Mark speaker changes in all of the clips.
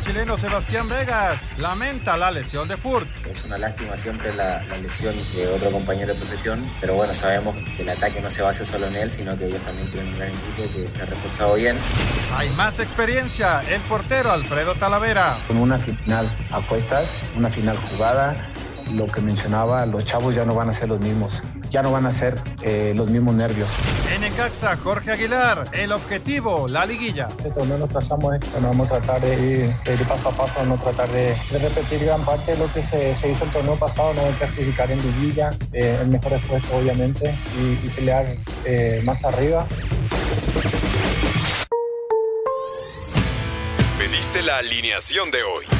Speaker 1: El chileno Sebastián Vegas lamenta la lesión de Furt.
Speaker 2: Es una lástima siempre la, lesión de otro compañero de profesión, pero bueno, sabemos que el ataque no se basa solo en él, sino que ellos también tienen un gran equipo que se ha reforzado bien.
Speaker 1: Hay más experiencia, el portero Alfredo Talavera.
Speaker 3: Con una final apuestas, una final jugada, lo que mencionaba, los chavos ya no van a ser los mismos, ya no van a ser eh, los mismos nervios.
Speaker 1: En Ecaxa, Jorge Aguilar, el objetivo, la liguilla.
Speaker 3: Este torneo nos trazamos, eh, vamos a tratar de ir, paso a paso, no tratar de, repetir gran parte de lo que se, hizo el torneo pasado, no clasificar en liguilla, eh, el mejor esfuerzo obviamente y, y pelear más arriba.
Speaker 4: Pediste la alineación de hoy.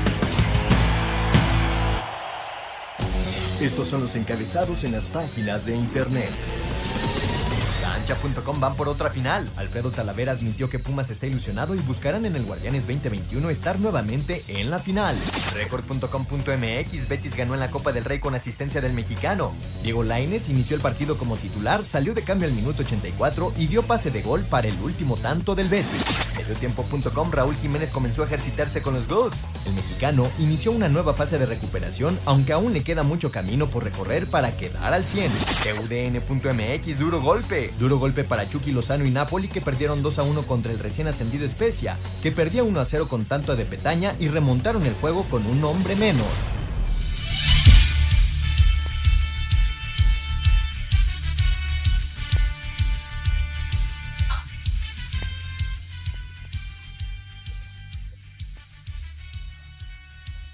Speaker 5: Estos son los encabezados en las páginas de internet. Cancha.com van por otra final. Alfredo Talavera admitió que Pumas está ilusionado y buscarán en el Guardianes 2021 estar nuevamente en la final. Record.com.mx Betis ganó en la Copa del Rey con asistencia del mexicano. Diego Laines inició el partido como titular, salió de cambio al minuto 84 y dio pase de gol para el último tanto del Betis. Mediotiempo.com Raúl Jiménez comenzó a ejercitarse con los Goats. El mexicano inició una nueva fase de recuperación, aunque aún le queda mucho camino por recorrer para quedar al 100. UDN.mx Duro golpe. Duro golpe para Chucky Lozano y Napoli que perdieron 2 a 1 contra el recién ascendido Especia, que perdía 1 a 0 con tanto de Petaña y remontaron el juego con un hombre menos.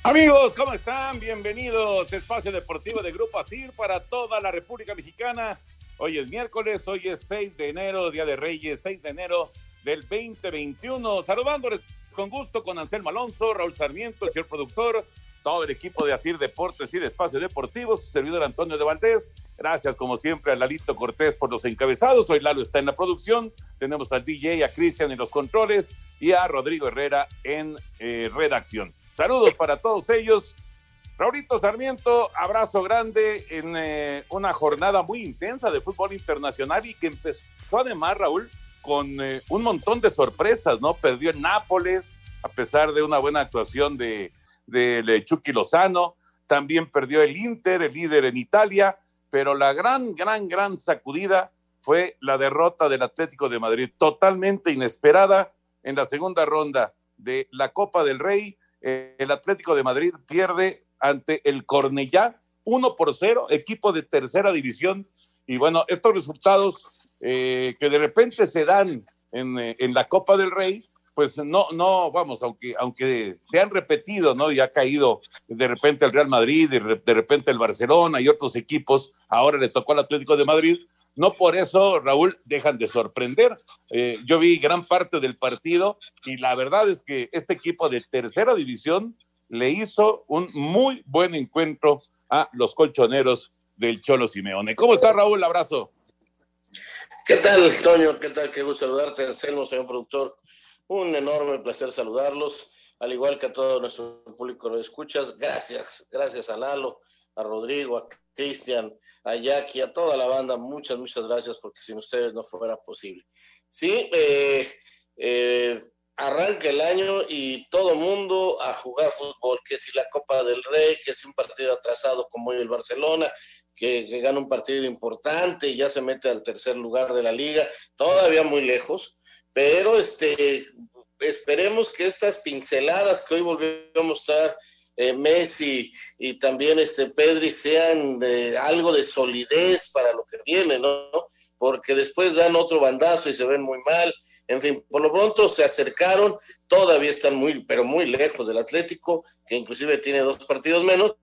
Speaker 6: Amigos, ¿cómo están? Bienvenidos a Espacio Deportivo de Grupo ASIR para toda la República Mexicana. Hoy es miércoles, hoy es 6 de enero, Día de Reyes, 6 de enero del 2021. Saludándoles con gusto con Anselmo Alonso, Raúl Sarmiento, el señor productor, todo el equipo de Asir Deportes y de Espacio Deportivo, su servidor Antonio de Valdés. Gracias, como siempre, a Lalito Cortés por los encabezados. Hoy Lalo está en la producción. Tenemos al DJ, a Cristian en los controles y a Rodrigo Herrera en eh, redacción. Saludos para todos ellos. Raulito Sarmiento, abrazo grande en eh, una jornada muy intensa de fútbol internacional y que empezó además, Raúl, con eh, un montón de sorpresas, ¿no? Perdió en Nápoles, a pesar de una buena actuación de, de Chucky Lozano. También perdió el Inter, el líder en Italia, pero la gran, gran, gran sacudida fue la derrota del Atlético de Madrid, totalmente inesperada en la segunda ronda de la Copa del Rey el Atlético de Madrid pierde ante el Cornellá 1 por 0, equipo de tercera división. Y bueno, estos resultados eh, que de repente se dan eh, en, la Copa del Rey, pues no, no, vamos, aunque, aunque se han repetido, ¿no? Y ha caído de repente el Real Madrid, de, de repente el Barcelona y otros equipos, ahora le tocó al Atlético de Madrid, no por eso, Raúl, dejan de sorprender. Eh, yo vi gran parte del partido y la verdad es que este equipo de tercera división le hizo un muy buen encuentro a los colchoneros del Cholo Simeone. ¿Cómo está, Raúl? Abrazo.
Speaker 7: ¿Qué tal, Toño? ¿Qué tal? Qué gusto saludarte, Anselmo, señor productor. Un enorme placer saludarlos, al igual que a todo nuestro público lo escuchas. Gracias, gracias a Lalo, a Rodrigo, a Cristian, a Jackie, a toda la banda, muchas, muchas gracias, porque sin ustedes no fuera posible. Sí, eh, eh, arranca el año y todo mundo a jugar fútbol, que si la Copa del Rey, que si un partido atrasado como hoy el Barcelona, que, gana un partido importante y ya se mete al tercer lugar de la liga, todavía muy lejos, pero este, esperemos que estas pinceladas que hoy volvemos a mostrar eh, Messi y también este Pedri sean de algo de solidez para lo que viene, ¿no? Porque después dan otro bandazo y se ven muy mal. En fin, por lo pronto se acercaron, todavía están muy, pero muy lejos del Atlético, que inclusive tiene dos partidos menos,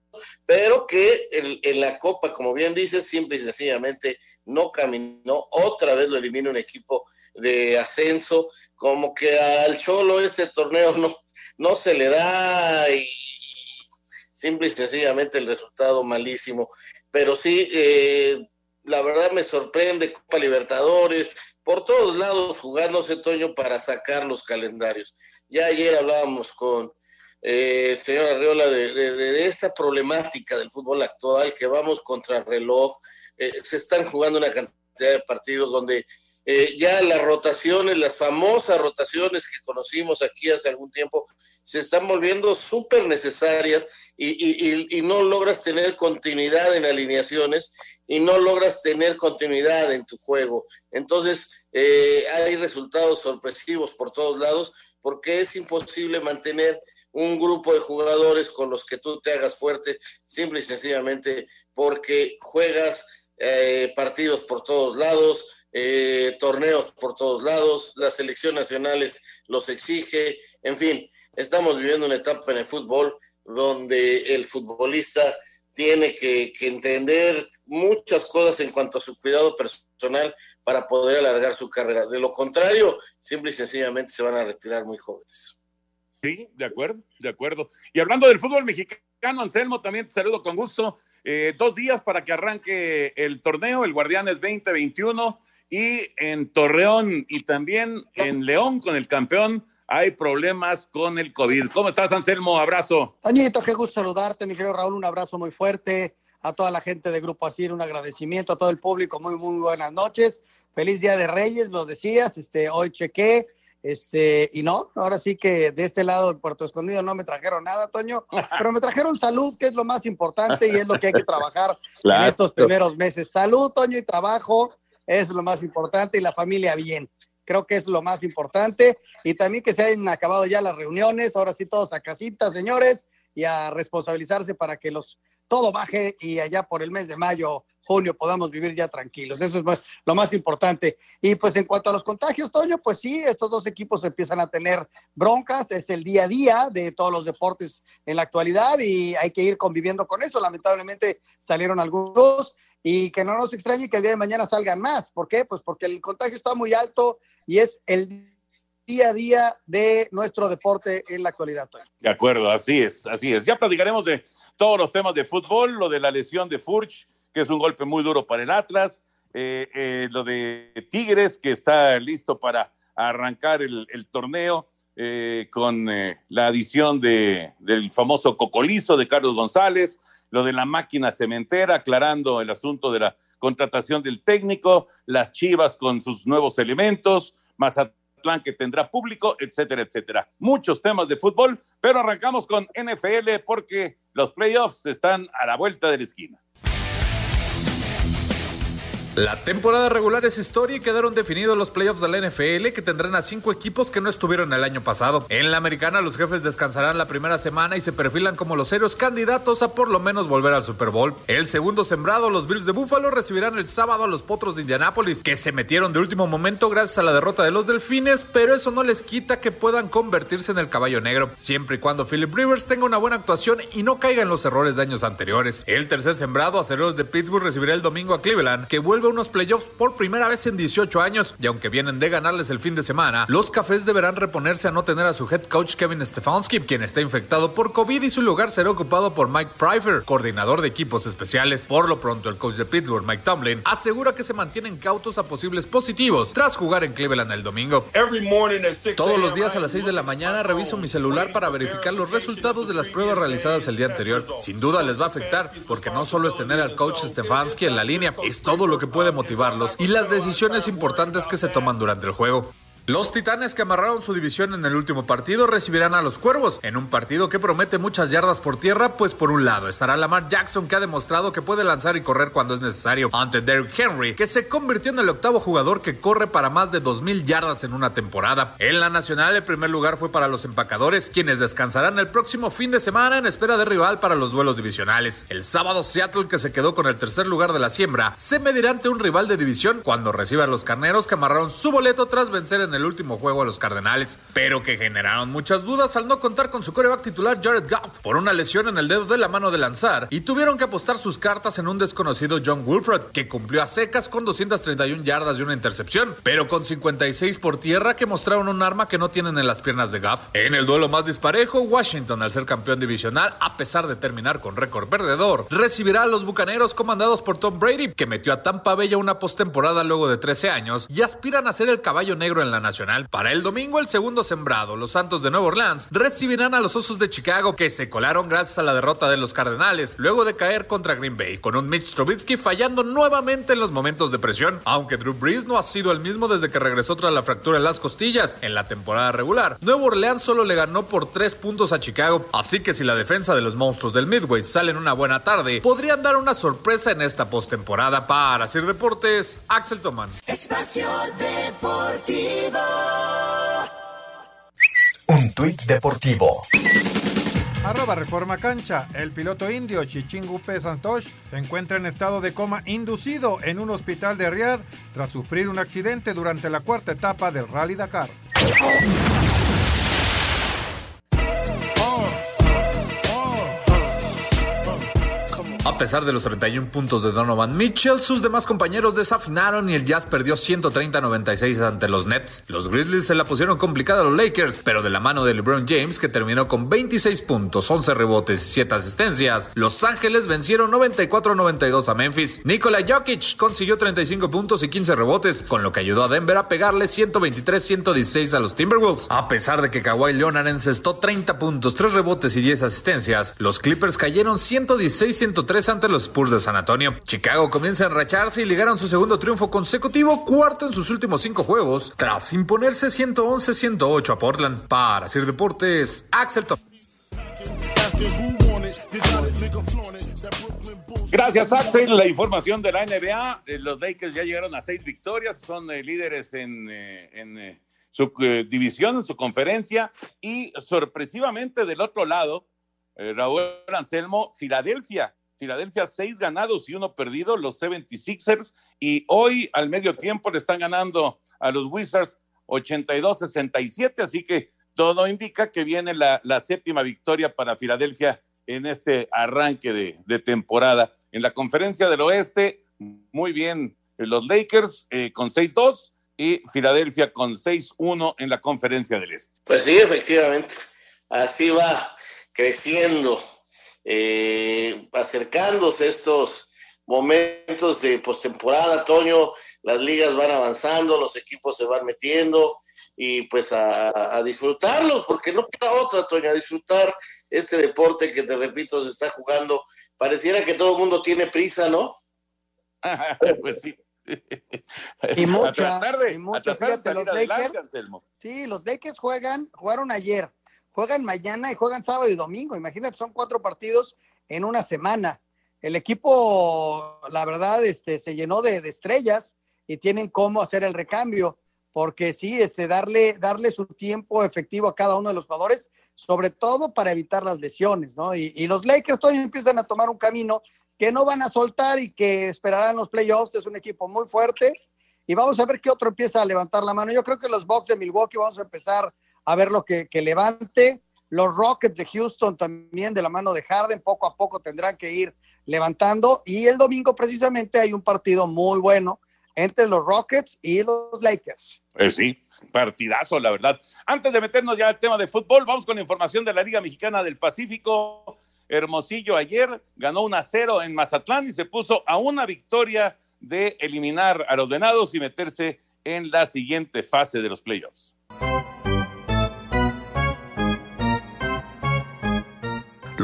Speaker 7: pero que en la Copa, como bien dices, simple y sencillamente no caminó. Otra vez lo elimina un equipo de ascenso, como que al Cholo este torneo no, no se le da y simple y sencillamente el resultado malísimo. Pero sí, eh, la verdad me sorprende Copa Libertadores, por todos lados jugándose Toño para sacar los calendarios. Ya ayer hablábamos con eh, el señor Arriola de, esta problemática del fútbol actual, que vamos contra el reloj, eh, se están jugando una cantidad de partidos donde eh, ya las rotaciones, las famosas rotaciones que conocimos aquí hace algún tiempo, se están volviendo súper necesarias y, no logras tener continuidad en alineaciones y no logras tener continuidad en tu juego. Entonces, eh, hay resultados sorpresivos por todos lados porque es imposible mantener un grupo de jugadores con los que tú te hagas fuerte, simple y sencillamente porque juegas eh, partidos por todos lados, eh, torneos por todos lados, la selección nacionales los exige, en fin, estamos viviendo una etapa en el fútbol donde el futbolista tiene que, entender muchas cosas en cuanto a su cuidado personal para poder alargar su carrera. De lo contrario, simple y sencillamente se van a retirar muy jóvenes.
Speaker 6: Sí, de acuerdo, de acuerdo. Y hablando del fútbol mexicano, Anselmo, también te saludo con gusto. Eh, dos días para que arranque el torneo, el Guardianes 2021 y en Torreón y también en León con el campeón hay problemas con el COVID. ¿Cómo estás, Anselmo? Abrazo.
Speaker 8: Toñito, qué gusto saludarte, mi querido Raúl. Un abrazo muy fuerte a toda la gente de Grupo Asir, un agradecimiento a todo el público. Muy, muy buenas noches. Feliz Día de Reyes, lo decías. Este, hoy chequé. Este, y no, ahora sí que de este lado de Puerto Escondido no me trajeron nada, Toño, pero me trajeron salud, que es lo más importante y es lo que hay que trabajar en estos primeros meses. Salud, Toño, y trabajo es lo más importante y la familia bien. Creo que es lo más importante. Y también que se hayan acabado ya las reuniones, ahora sí todos a casita, señores, y a responsabilizarse para que los todo baje y allá por el mes de mayo, junio podamos vivir ya tranquilos. Eso es lo más importante. Y pues en cuanto a los contagios, Toño, pues sí, estos dos equipos empiezan a tener broncas, es el día a día de todos los deportes en la actualidad y hay que ir conviviendo con eso. Lamentablemente salieron algunos y que no nos extrañe que el día de mañana salgan más. ¿Por qué? Pues porque el contagio está muy alto y es el día a día de nuestro deporte en la actualidad.
Speaker 6: De acuerdo, así es, así es. Ya platicaremos de todos los temas de fútbol, lo de la lesión de Furch, que es un golpe muy duro para el Atlas, eh, eh, lo de Tigres, que está listo para arrancar el, torneo. Eh, con la adición de, del famoso cocolizo de Carlos González, lo de la máquina cementera, aclarando el asunto de la contratación del técnico, las Chivas con sus nuevos elementos, Mazatlán que tendrá público, etcétera, etcétera. Muchos temas de fútbol, pero arrancamos con NFL porque los playoffs están a la vuelta de la esquina.
Speaker 9: La temporada regular es historia y quedaron definidos los playoffs de la NFL que tendrán a cinco equipos que no estuvieron el año pasado. En la americana los jefes descansarán la primera semana y se perfilan como los serios candidatos a por lo menos volver al Super Bowl. El segundo sembrado, los Bills de Buffalo, recibirán el sábado a los Potros de Indianápolis, que se metieron de último momento gracias a la derrota de los Delfines, pero eso no les quita que puedan convertirse en el caballo negro, siempre y cuando Philip Rivers tenga una buena actuación y no caiga en los errores de años anteriores. El tercer sembrado, Acereros de Pittsburgh, recibirá el domingo a Cleveland, que vuelve unos playoffs por primera vez en 18 años y aunque vienen de ganarles el fin de semana, los cafés deberán reponerse a no tener a su head coach Kevin Stefanski, quien está infectado por COVID y su lugar será ocupado por Mike Pfeiffer, coordinador de equipos especiales. Por lo pronto, el coach de Pittsburgh, Mike Tomlin, asegura que se mantienen cautos a posibles positivos tras jugar en Cleveland el domingo. Todos los días a las 6 de la mañana reviso mi celular para verificar los resultados de las pruebas realizadas el día anterior. Sin duda les va a afectar, porque no solo es tener al coach Stefanski en la línea, es todo lo que puede motivar y las decisiones importantes que se toman durante el juego. Los Titanes que amarraron su división en el último partido recibirán a los Cuervos en un partido que promete muchas yardas por tierra, pues por un lado estará Lamar Jackson que ha demostrado que puede lanzar y correr cuando es necesario, ante Derrick Henry que se convirtió en el octavo jugador que corre para más de 2.000 yardas en una temporada. En la nacional el primer lugar fue para los empacadores, quienes descansarán el próximo fin de semana en espera de rival para los duelos divisionales. El sábado Seattle que se quedó con el tercer lugar de la siembra se medirá ante un rival de división cuando reciba a los carneros que amarraron su boleto tras vencer en en el último juego a los Cardenales, pero que generaron muchas dudas al no contar con su coreback titular Jared Goff por una lesión en el dedo de la mano de lanzar y tuvieron que apostar sus cartas en un desconocido John Wolford, que cumplió a secas con 231 yardas y una intercepción, pero con 56 por tierra que mostraron un arma que no tienen en las piernas de Goff. En el duelo más disparejo, Washington, al ser campeón divisional, a pesar de terminar con récord perdedor, recibirá a los bucaneros comandados por Tom Brady, que metió a Tampa Bella una postemporada luego de 13 años y aspiran a ser el caballo negro en la nacional. Para el domingo, el segundo sembrado, los Santos de Nueva Orleans, recibirán a los Osos de Chicago, que se colaron gracias a la derrota de los Cardenales, luego de caer contra Green Bay, con un Mitch Trubisky fallando nuevamente en los momentos de presión, aunque Drew Brees no ha sido el mismo desde que regresó tras la fractura en las costillas en la temporada regular. Nuevo Orleans solo le ganó por 3 puntos a Chicago, así que si la defensa de los monstruos del Midway sale en una buena tarde, podrían dar una sorpresa en esta postemporada. Para Sir Deportes, Axel Toman.
Speaker 10: Espacio Deportivo.
Speaker 5: Un tuit deportivo.
Speaker 1: Arroba Reforma Cancha. El piloto indio Chichingupe Santosh se encuentra en estado de coma inducido en un hospital de Riyadh tras sufrir un accidente durante la cuarta etapa del Rally Dakar.
Speaker 9: A pesar de los 31 puntos de Donovan Mitchell, sus demás compañeros desafinaron y el Jazz perdió 130-96 ante los Nets. Los Grizzlies se la pusieron complicada a los Lakers, pero de la mano de LeBron James, que terminó con 26 puntos, 11 rebotes y 7 asistencias, Los Ángeles vencieron 94-92 a Memphis. Nikola Jokic consiguió 35 puntos y 15 rebotes, con lo que ayudó a Denver a pegarle 123-116 a los Timberwolves. A pesar de que Kawhi Leonard encestó 30 puntos, 3 rebotes y 10 asistencias, los Clippers cayeron 116-103 ante los Spurs de San Antonio. Chicago comienza a enracharse y ligaron su segundo triunfo consecutivo, cuarto en sus últimos cinco juegos, tras imponerse 111-108 a Portland. Para Sir Deportes, Axel Top.
Speaker 6: Gracias, Axel. La información de la NBA. Eh, Los Lakers ya llegaron a seis victorias, son eh, líderes en, eh, en, su división, en su conferencia. Y sorpresivamente, del otro lado, Raúl Anselmo, Filadelfia. Filadelfia, seis ganados y uno perdido, los 76ers. Y hoy, al medio tiempo, le están ganando a los Wizards 82-67. Así que todo indica que viene la, la séptima victoria para Filadelfia en este arranque de, de temporada. En la conferencia del oeste, muy bien, eh, los Lakers eh, con 6-2 y Filadelfia con 6-1 en la conferencia del este.
Speaker 7: Pues sí, efectivamente. Así va creciendo, eh, acercándose estos momentos de postemporada, Toño, las ligas van avanzando, los equipos se van metiendo y pues a, a disfrutarlos, porque no queda otra, Toño, a disfrutar este deporte que te repito se está jugando. Pareciera que todo el mundo tiene prisa, ¿no?
Speaker 6: pues sí.
Speaker 8: Y
Speaker 6: A
Speaker 8: mucha,
Speaker 6: tratar de-
Speaker 8: y
Speaker 6: a
Speaker 8: mucha,
Speaker 6: tratar de
Speaker 8: fíjate,
Speaker 6: salir
Speaker 8: los
Speaker 6: adelante,
Speaker 8: Lakers,
Speaker 6: Anselmo.
Speaker 8: sí, los Lakers juegan, jugaron ayer, juegan mañana y juegan sábado y domingo. Imagínate, son cuatro partidos en una semana. El equipo, la verdad, este, se llenó de, de estrellas y tienen cómo hacer el recambio, porque sí, este, darle, darle su tiempo efectivo a cada uno de los jugadores, sobre todo para evitar las lesiones, ¿no? Y, y los Lakers todavía empiezan a tomar un camino que no van a soltar y que esperarán los playoffs. Es un equipo muy fuerte y vamos a ver qué otro empieza a levantar la mano. Yo creo que los Bucks de Milwaukee vamos a empezar a ver lo que, levante. Los Rockets de Houston también de la mano de Harden poco a poco tendrán que ir levantando y el domingo precisamente hay un partido muy bueno entre los Rockets y los Lakers.
Speaker 6: Pues sí, partidazo, la verdad. Antes de meternos ya al tema de fútbol, vamos con la información de la Liga Mexicana del Pacífico. Hermosillo ayer ganó 1 a 0 en Mazatlán y se puso a una victoria de eliminar a los venados y meterse en la siguiente fase de los playoffs.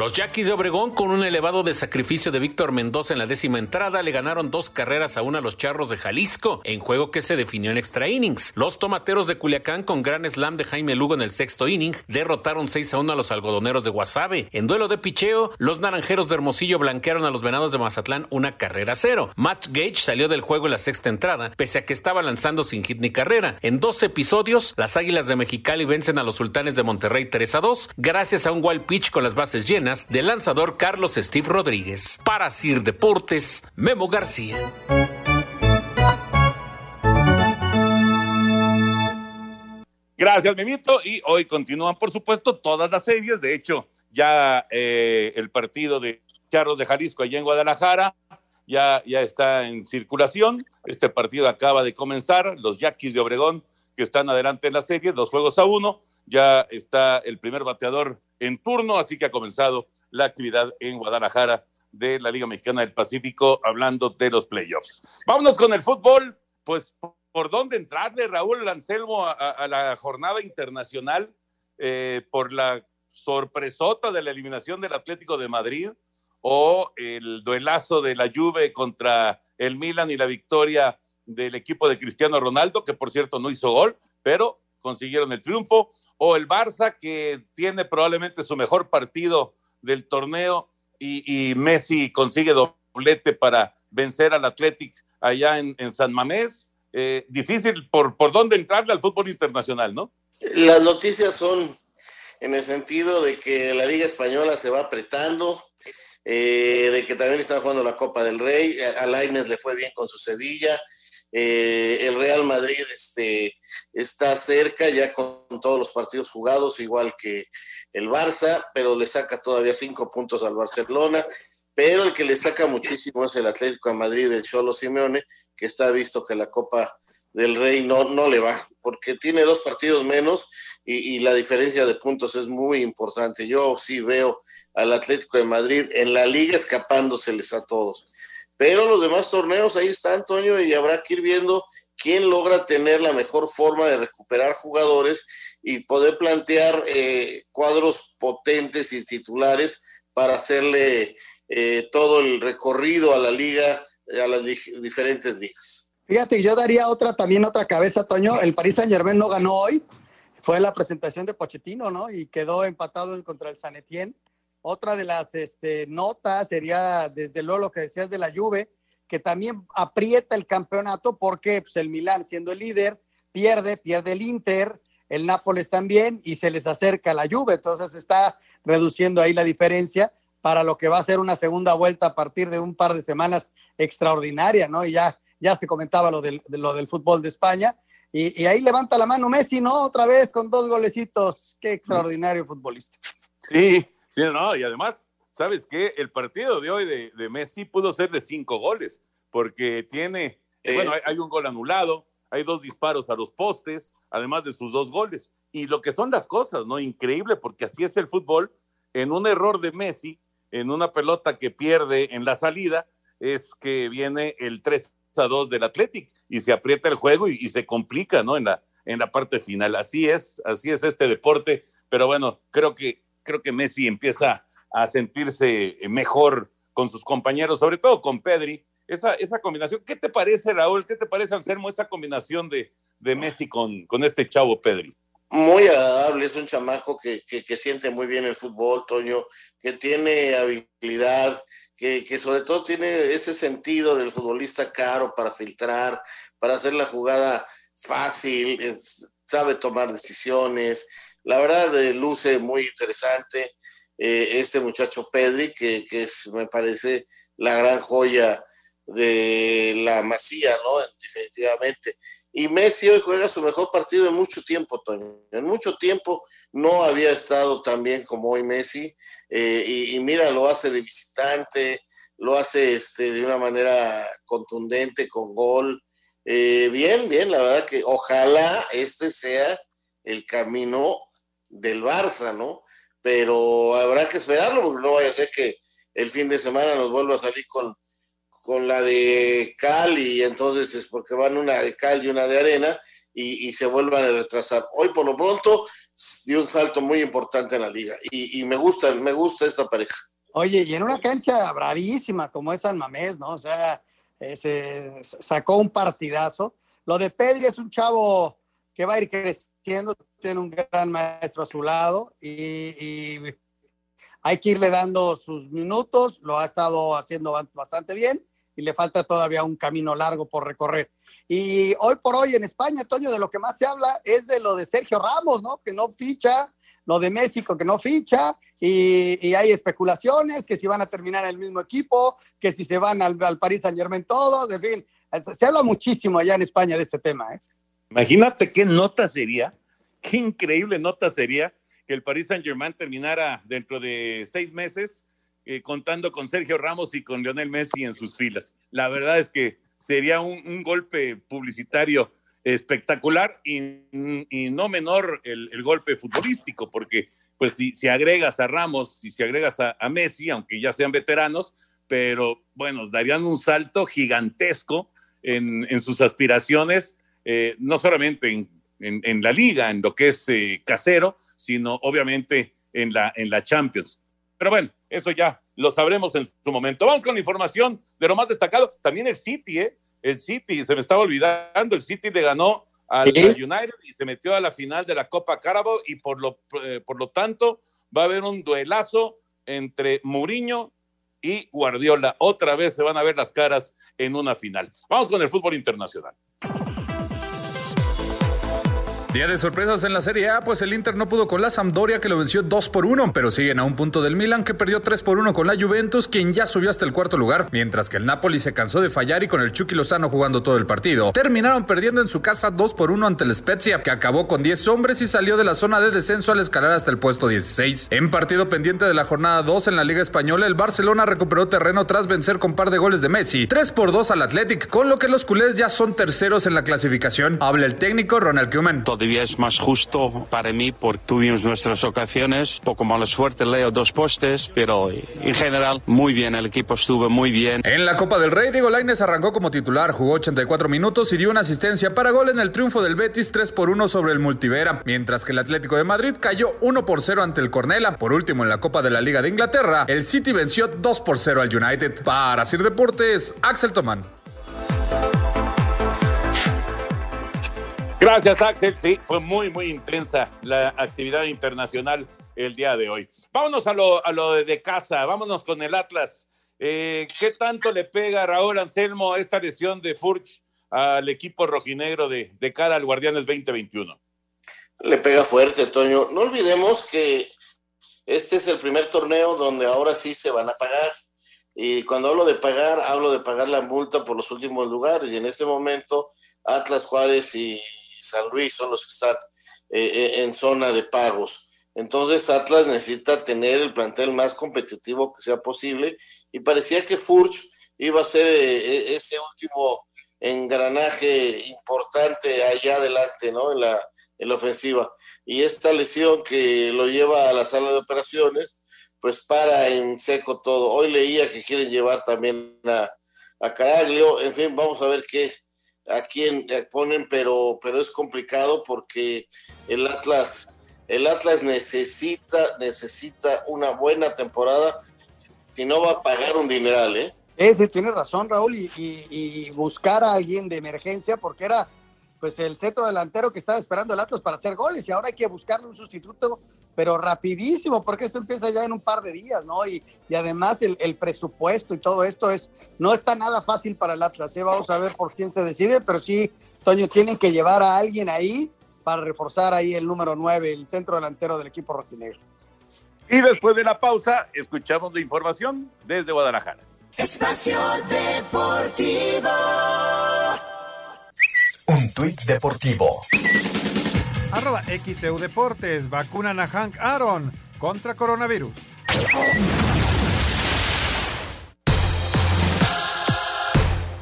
Speaker 11: Los Yaquis de Obregón, con un elevado de sacrificio de Víctor Mendoza en la décima entrada, le ganaron dos carreras a una a los Charros de Jalisco, en juego que se definió en extra innings. Los Tomateros de Culiacán, con gran slam de Jaime Lugo en el sexto inning, derrotaron 6 a 1 a los Algodoneros de Guasave. En duelo de picheo, los Naranjeros de Hermosillo blanquearon a los Venados de Mazatlán una carrera a cero. Matt Gage salió del juego en la sexta entrada, pese a que estaba lanzando sin hit ni carrera. En dos episodios, las Águilas de Mexicali vencen a los Sultanes de Monterrey 3 a 2, gracias a un wild pitch con las bases llenas del lanzador Carlos Steve Rodríguez. Para Sir Deportes, Memo García.
Speaker 6: Gracias, Mimito. Y hoy continúan, por supuesto, todas las series. De hecho, ya eh, el partido de Charros de Jalisco allá en Guadalajara ya, ya está en circulación. Este partido acaba de comenzar. Los Yaquis de Obregón, que están adelante en la serie, dos juegos a uno. Ya está el primer bateador en turno, así que ha comenzado la actividad en Guadalajara de la Liga Mexicana del Pacífico, hablando de los playoffs. Vámonos con el fútbol. Pues por dónde entrarle, Raúl Anselmo, a, la jornada internacional eh, por la sorpresota de la eliminación del Atlético de Madrid o el duelazo de la Juve contra el Milan y la victoria del equipo de Cristiano Ronaldo, que por cierto no hizo gol, pero consiguieron el triunfo, o el Barça, que tiene probablemente su mejor partido del torneo y, Messi consigue doblete para vencer al Atlético allá en San Mamés, eh, difícil por, por dónde entrarle al fútbol internacional, ¿no?
Speaker 7: Las noticias son en el sentido de que la Liga Española se va apretando, eh, de que también están jugando la Copa del Rey, a Lainez le fue bien con su Sevilla, eh, el Real Madrid este, está cerca ya con todos los partidos jugados, igual que el Barça, pero le saca todavía cinco puntos al Barcelona, pero el que le saca muchísimo es el Atlético de Madrid, el Cholo Simeone, que está visto que la Copa del Rey no, no le va, porque tiene dos partidos menos y, la diferencia de puntos es muy importante. Yo sí veo al Atlético de Madrid en la liga escapándoseles a todos. Pero los demás torneos ahí está Antonio y habrá que ir viendo quién logra tener la mejor forma de recuperar jugadores y poder plantear eh, cuadros potentes y titulares para hacerle eh, todo el recorrido a la liga a las diferentes ligas.
Speaker 8: Fíjate, yo daría otra también otra cabeza, Toño. El Paris Saint Germain no ganó hoy. Fue la presentación de Pochettino, ¿no? Y quedó empatado contra el San Etienne. Otra de las este, notas sería, desde luego, lo que decías de la Juve, que también aprieta el campeonato porque pues, el Milán, siendo el líder, pierde, pierde el Inter, el Nápoles también, y se les acerca la Juve. Entonces está reduciendo ahí la diferencia para lo que va a ser una segunda vuelta a partir de un par de semanas extraordinaria, ¿no? Y ya, ya se comentaba lo del, de lo del fútbol de España. Y, ahí levanta la mano Messi, ¿no? Otra vez con dos golecitos. Qué extraordinario futbolista.
Speaker 6: Sí, sí, no, y además, ¿sabes qué? El partido de hoy de, Messi pudo ser de cinco goles, porque tiene, eh, bueno, hay, hay un gol anulado, hay dos disparos a los postes, además de sus dos goles. Y lo que son las cosas, ¿no? Increíble, porque así es el fútbol. En un error de Messi, en una pelota que pierde en la salida, es que viene el 3 a 2 del Athletic y se aprieta el juego y, se complica, ¿no? En la, en la parte final. Así es, así es este deporte, pero bueno, creo que, creo que Messi empieza a sentirse mejor con sus compañeros, sobre todo con Pedri. Esa, esa combinación, ¿qué te parece, Raúl? ¿Qué te parece, Anselmo, esa combinación de, de Messi con, con este chavo Pedri?
Speaker 7: muy agradable, es un chamaco que, que, siente muy bien el fútbol, Toño, que tiene habilidad, que, que, sobre todo tiene ese sentido del futbolista caro para filtrar, para hacer la jugada fácil, sabe tomar decisiones. La verdad, eh, luce muy interesante eh, este muchacho Pedri, que, que es, me parece la gran joya de la masía, ¿no? Definitivamente. Y Messi hoy juega su mejor partido en mucho tiempo, Toño. En mucho tiempo no había estado tan bien como hoy Messi. Eh, y, mira, lo hace de visitante, lo hace este, de una manera contundente, con gol. Bien, bien, la verdad que ojalá este sea el camino del Barça, ¿no? Pero habrá que esperarlo, porque no vaya a ser que el fin de semana nos vuelva a salir con con la de cal y entonces es porque van una de cal y una de arena y, se vuelvan a retrasar. Hoy por lo pronto dio un salto muy importante en la liga y, me gusta, me gusta esta pareja.
Speaker 8: Oye, y en una cancha bravísima como es San Mamés, ¿no? O sea, eh, se sacó un partidazo. Lo de Pedri es un chavo que va a ir creciendo, tiene un gran maestro a su lado y, y hay que irle dando sus minutos, lo ha estado haciendo bastante bien y le falta todavía un camino largo por recorrer. Y hoy por hoy en España, Toño, de lo que más se habla es de lo de Sergio Ramos, ¿no? Que no ficha, lo de México que no ficha, y, hay especulaciones que si van a terminar en el mismo equipo, que si se van al, al París Saint Germain todos, en fin, se habla muchísimo allá en España de este tema, ¿eh?
Speaker 6: Imagínate qué nota sería qué increíble nota sería que el Paris Saint Germain terminara dentro de seis meses eh, contando con Sergio Ramos y con Lionel Messi en sus filas. La verdad es que sería un, golpe publicitario espectacular y, no menor el, golpe futbolístico, porque pues si, si, agregas a Ramos y si agregas a, Messi, aunque ya sean veteranos, pero bueno, darían un salto gigantesco en, sus aspiraciones, eh, no solamente en, en, la liga, en lo que es eh, casero, sino obviamente en la, en la Champions. Pero bueno, eso ya lo sabremos en su momento. Vamos con la información de lo más destacado. También el City, ¿eh? El City, se me estaba olvidando, el City le ganó al United y se metió a la final de la Copa Carabao y por lo, eh, por lo tanto va a haber un duelazo entre Mourinho y Guardiola. Otra vez se van a ver las caras en una final. Vamos con el fútbol internacional.
Speaker 9: Día de sorpresas en la Serie A, pues el Inter no pudo con la Sampdoria que lo venció 2 por 1, pero siguen a un punto del Milan que perdió 3 por 1 con la Juventus, quien ya subió hasta el cuarto lugar, mientras que el Napoli se cansó de fallar y con el Chucky Lozano jugando todo el partido. Terminaron perdiendo en su casa 2 por 1 ante el Spezia, que acabó con 10 hombres y salió de la zona de descenso al escalar hasta el puesto 16. En partido pendiente de la jornada 2 en la Liga Española, el Barcelona recuperó terreno tras vencer con par de goles de Messi, 3 por 2 al Athletic, con lo que los culés ya son terceros en la clasificación. Habla el técnico Ronald Koeman.
Speaker 12: Todavía es más justo para mí porque tuvimos nuestras ocasiones, poco mala suerte, leo dos postes, pero en general muy bien, el equipo estuvo muy bien.
Speaker 9: En la Copa del Rey, Diego Lainez arrancó como titular, jugó 84 minutos y dio una asistencia para gol en el triunfo del Betis 3 por 1 sobre el Multivera, mientras que el Atlético de Madrid cayó 1 por 0 ante el Cornela. Por último, en la Copa de la Liga de Inglaterra, el City venció 2 por 0 al United. Para Sir Deportes, Axel Tomán.
Speaker 6: Gracias, Axel. Sí, fue muy, muy intensa la actividad internacional el día de hoy. Vámonos a lo, a lo de casa, vámonos con el Atlas. Eh, ¿Qué tanto le pega a Raúl Anselmo esta lesión de Furch al equipo rojinegro de, de cara al Guardianes 2021?
Speaker 7: Le pega fuerte, Toño. No olvidemos que este es el primer torneo donde ahora sí se van a pagar. Y cuando hablo de pagar, hablo de pagar la multa por los últimos lugares. Y en ese momento, Atlas Juárez y San Luis son los que están eh, eh, en zona de pagos. Entonces Atlas necesita tener el plantel más competitivo que sea posible y parecía que Furch iba a ser eh, ese último engranaje importante allá adelante, ¿no? En la, en la ofensiva. Y esta lesión que lo lleva a la sala de operaciones, pues para en seco todo. Hoy leía que quieren llevar también a, a Caraglio. En fin, vamos a ver qué, a quién ponen, pero, pero es complicado porque el Atlas, el Atlas necesita, necesita una buena temporada, si no va a pagar un dineral, ¿eh?
Speaker 8: Ese tiene razón, Raúl, y, y, buscar a alguien de emergencia, porque era pues el centro delantero que estaba esperando el Atlas para hacer goles, y ahora hay que buscarle un sustituto pero rapidísimo, porque esto empieza ya en un par de días, ¿no? Y, y además el, el, presupuesto y todo esto es, no está nada fácil para el Atlas, ¿eh? Vamos a ver por quién se decide, pero sí, Toño, tienen que llevar a alguien ahí para reforzar ahí el número 9, el centro delantero del equipo rojinegro.
Speaker 6: Y después de la pausa, escuchamos la información desde Guadalajara.
Speaker 10: Espacio Deportivo.
Speaker 5: Un tuit deportivo
Speaker 1: Arroba XEU Deportes, vacunan a Hank Aaron contra coronavirus.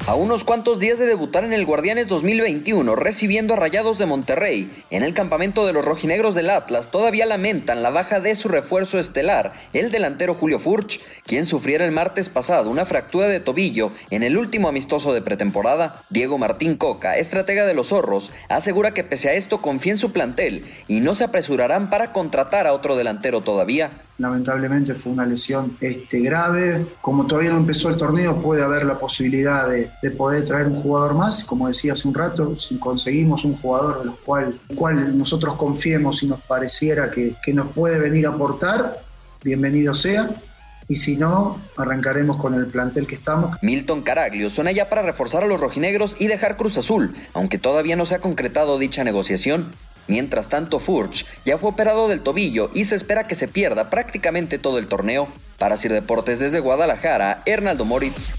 Speaker 13: A unos cuantos días de debutar en el Guardianes 2021, recibiendo a Rayados de Monterrey, en el campamento de los rojinegros del Atlas todavía lamentan la baja de su refuerzo estelar, el delantero Julio Furch, quien sufriera el martes pasado una fractura de tobillo en el último amistoso de pretemporada. Diego Martín Coca, estratega de los zorros, asegura que pese a esto confía en su plantel y no se apresurarán para contratar a otro delantero todavía
Speaker 14: lamentablemente fue una lesión este, grave. Como todavía no empezó el torneo, puede haber la posibilidad de, poder traer un jugador más. Como decía hace un rato, si conseguimos un jugador del cual, cual nosotros confiemos y nos pareciera que, que nos puede venir a aportar, bienvenido sea y si no, arrancaremos con el plantel que estamos.
Speaker 13: Milton Caraglio suena ya para reforzar a los rojinegros y dejar Cruz Azul, aunque todavía no se ha concretado dicha negociación. Mientras tanto, Furch ya fue operado del tobillo y se espera que se pierda prácticamente todo el torneo. Para Sir Deportes desde Guadalajara, Hernaldo Moritz.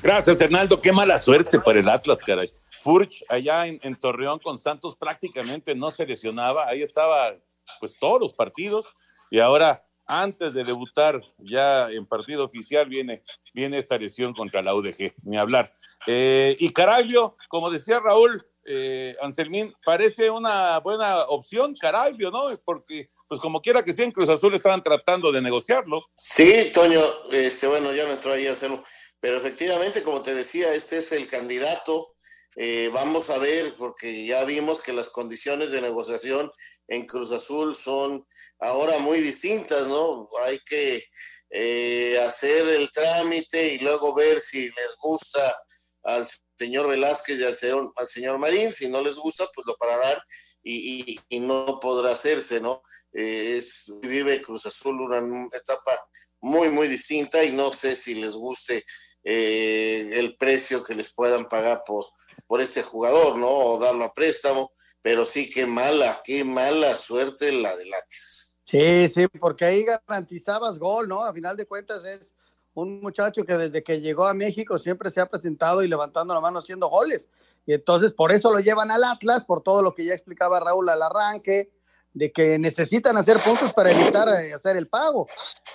Speaker 6: Gracias, Hernaldo. Qué mala suerte para el Atlas, caray. Furch allá en, en, Torreón con Santos prácticamente no se lesionaba, ahí estaba pues todos los partidos y ahora antes de debutar ya en partido oficial viene, viene esta lesión contra la UDG, ni hablar. Eh, y Caraglio, como decía Raúl, eh, Anselmín, parece una buena opción, Caraglio, ¿no? Porque, pues como quiera que sea, en Cruz Azul estaban tratando de negociarlo.
Speaker 7: Sí, Toño, este, bueno, ya no entró ahí a hacerlo, pero efectivamente, como te decía, este es el candidato. Eh, vamos a ver, porque ya vimos que las condiciones de negociación en Cruz Azul son ahora muy distintas, ¿no? Hay que eh, hacer el trámite y luego ver si les gusta al señor Velázquez y al señor, al señor Marín, si no les gusta, pues lo pararán y, y, no podrá hacerse, ¿no? Eh, es, vive Cruz Azul una etapa muy, muy distinta y no sé si les guste eh, el precio que les puedan pagar por, por este jugador, ¿no? O darlo a préstamo, pero sí, qué mala, qué mala suerte la de Látiz.
Speaker 8: Sí, sí, porque ahí garantizabas gol, ¿no? A final de cuentas es un muchacho que desde que llegó a México siempre se ha presentado y levantando la mano haciendo goles. Y entonces por eso lo llevan al Atlas, por todo lo que ya explicaba Raúl al arranque, de que necesitan hacer puntos para evitar eh, hacer el pago.